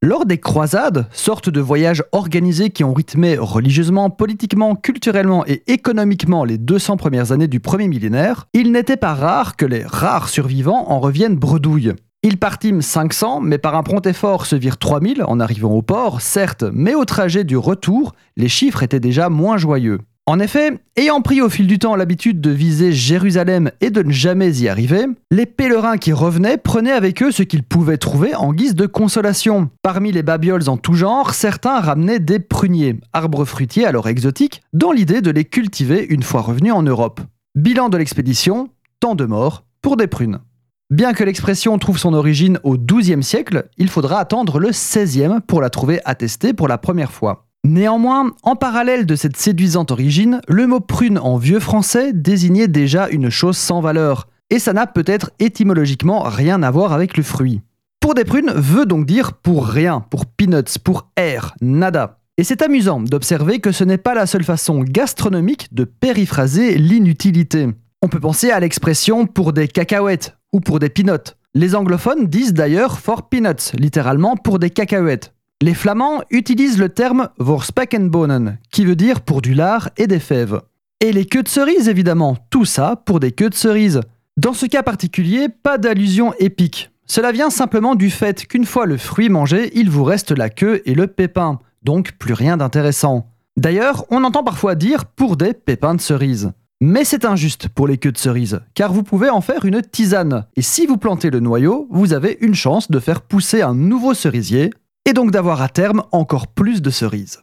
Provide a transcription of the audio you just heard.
Lors des croisades, sorte de voyages organisés qui ont rythmé religieusement, politiquement, culturellement et économiquement les 200 premières années du premier millénaire, il n'était pas rare que les rares survivants en reviennent bredouilles. Ils partîmes 500, mais par un prompt effort se virent 3000 en arrivant au port, certes, mais au trajet du retour, les chiffres étaient déjà moins joyeux. En effet, ayant pris au fil du temps l'habitude de viser Jérusalem et de ne jamais y arriver, les pèlerins qui revenaient prenaient avec eux ce qu'ils pouvaient trouver en guise de consolation. Parmi les babioles en tout genre, certains ramenaient des pruniers, arbres fruitiers alors exotiques, dans l'idée de les cultiver une fois revenus en Europe. Bilan de l'expédition, tant de morts pour des prunes. Bien que l'expression trouve son origine au XIIe siècle, il faudra attendre le XVIe pour la trouver attestée pour la première fois. Néanmoins, en parallèle de cette séduisante origine, le mot prune en vieux français désignait déjà une chose sans valeur, et ça n'a peut-être étymologiquement rien à voir avec le fruit. Pour des prunes veut donc dire pour rien, pour peanuts, pour air, nada. Et c'est amusant d'observer que ce n'est pas la seule façon gastronomique de périphraser l'inutilité. On peut penser à l'expression pour des cacahuètes ou pour des peanuts. Les anglophones disent d'ailleurs for peanuts, littéralement pour des cacahuètes. Les Flamands utilisent le terme voor spekkenbonen, qui veut dire pour du lard et des fèves. Et les queues de cerises, évidemment, tout ça pour des queues de cerises. Dans ce cas particulier, pas d'allusion épique. Cela vient simplement du fait qu'une fois le fruit mangé, il vous reste la queue et le pépin, donc plus rien d'intéressant. D'ailleurs, on entend parfois dire pour des pépins de cerises. Mais c'est injuste pour les queues de cerises, car vous pouvez en faire une tisane. Et si vous plantez le noyau, vous avez une chance de faire pousser un nouveau cerisier, et donc d'avoir à terme encore plus de cerises.